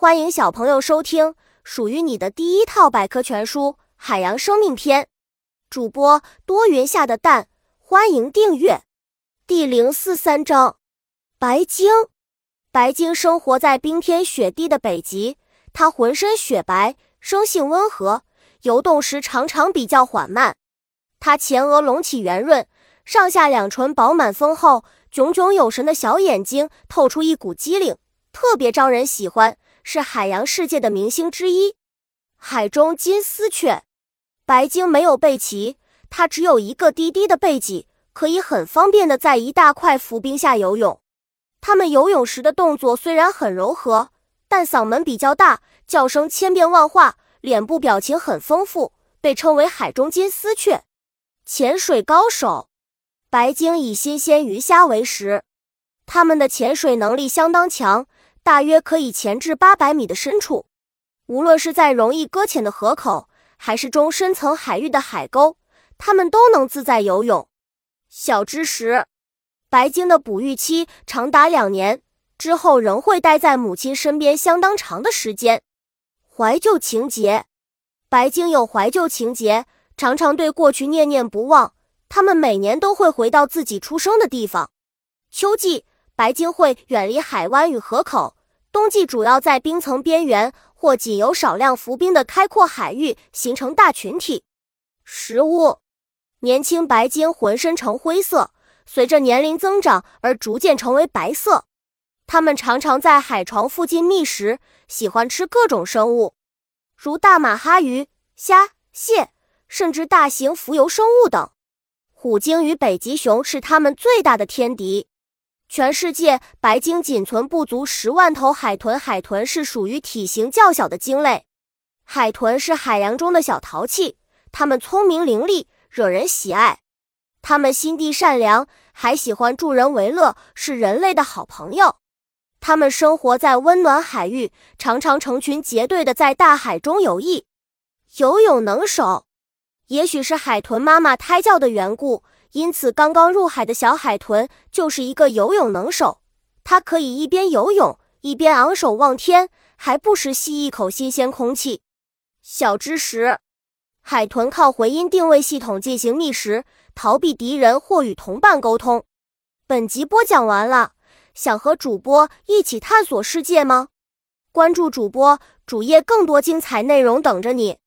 欢迎小朋友收听属于你的第一套百科全书《海洋生命篇》。主播多云下的蛋，欢迎订阅。第零四三章：白鲸。白鲸生活在冰天雪地的北极，它浑身雪白，生性温和，游动时常常比较缓慢。它前额隆起圆润，上下两唇饱满丰厚，炯炯有神的小眼睛透出一股机灵，特别招人喜欢。是海洋世界的明星之一，海中金丝雀。白鲸没有背鳍，它只有一个低低的背脊，可以很方便的在一大块浮冰下游泳。它们游泳时的动作虽然很柔和，但嗓门比较大，叫声千变万化，脸部表情很丰富，被称为海中金丝雀。潜水高手，白鲸以新鲜鱼虾为食，它们的潜水能力相当强。大约可以潜至八百米的深处，无论是在容易搁浅的河口，还是中深层海域的海沟，它们都能自在游泳。小知识：白鲸的哺育期长达两年，之后仍会待在母亲身边相当长的时间。怀旧情节：白鲸有怀旧情节，常常对过去念念不忘。它们每年都会回到自己出生的地方。秋季。白鲸会远离海湾与河口，冬季主要在冰层边缘或仅有少量浮冰的开阔海域形成大群体。食物：年轻白鲸浑身呈灰色，随着年龄增长而逐渐成为白色。它们常常在海床附近觅食，喜欢吃各种生物，如大马哈鱼、虾、蟹，甚至大型浮游生物等。虎鲸与北极熊是它们最大的天敌。全世界白鲸仅存不足十万头海豚。海豚是属于体型较小的鲸类。海豚是海洋中的小淘气，它们聪明伶俐，惹人喜爱。它们心地善良，还喜欢助人为乐，是人类的好朋友。它们生活在温暖海域，常常成群结队的在大海中游弋。游泳能手，也许是海豚妈妈胎教的缘故。因此，刚刚入海的小海豚就是一个游泳能手。它可以一边游泳一边昂首望天，还不时吸一口新鲜空气。小知识：海豚靠回音定位系统进行觅食，逃避敌人或与同伴沟通。本集播讲完了，想和主播一起探索世界吗？关注主播主页，更多精彩内容等着你。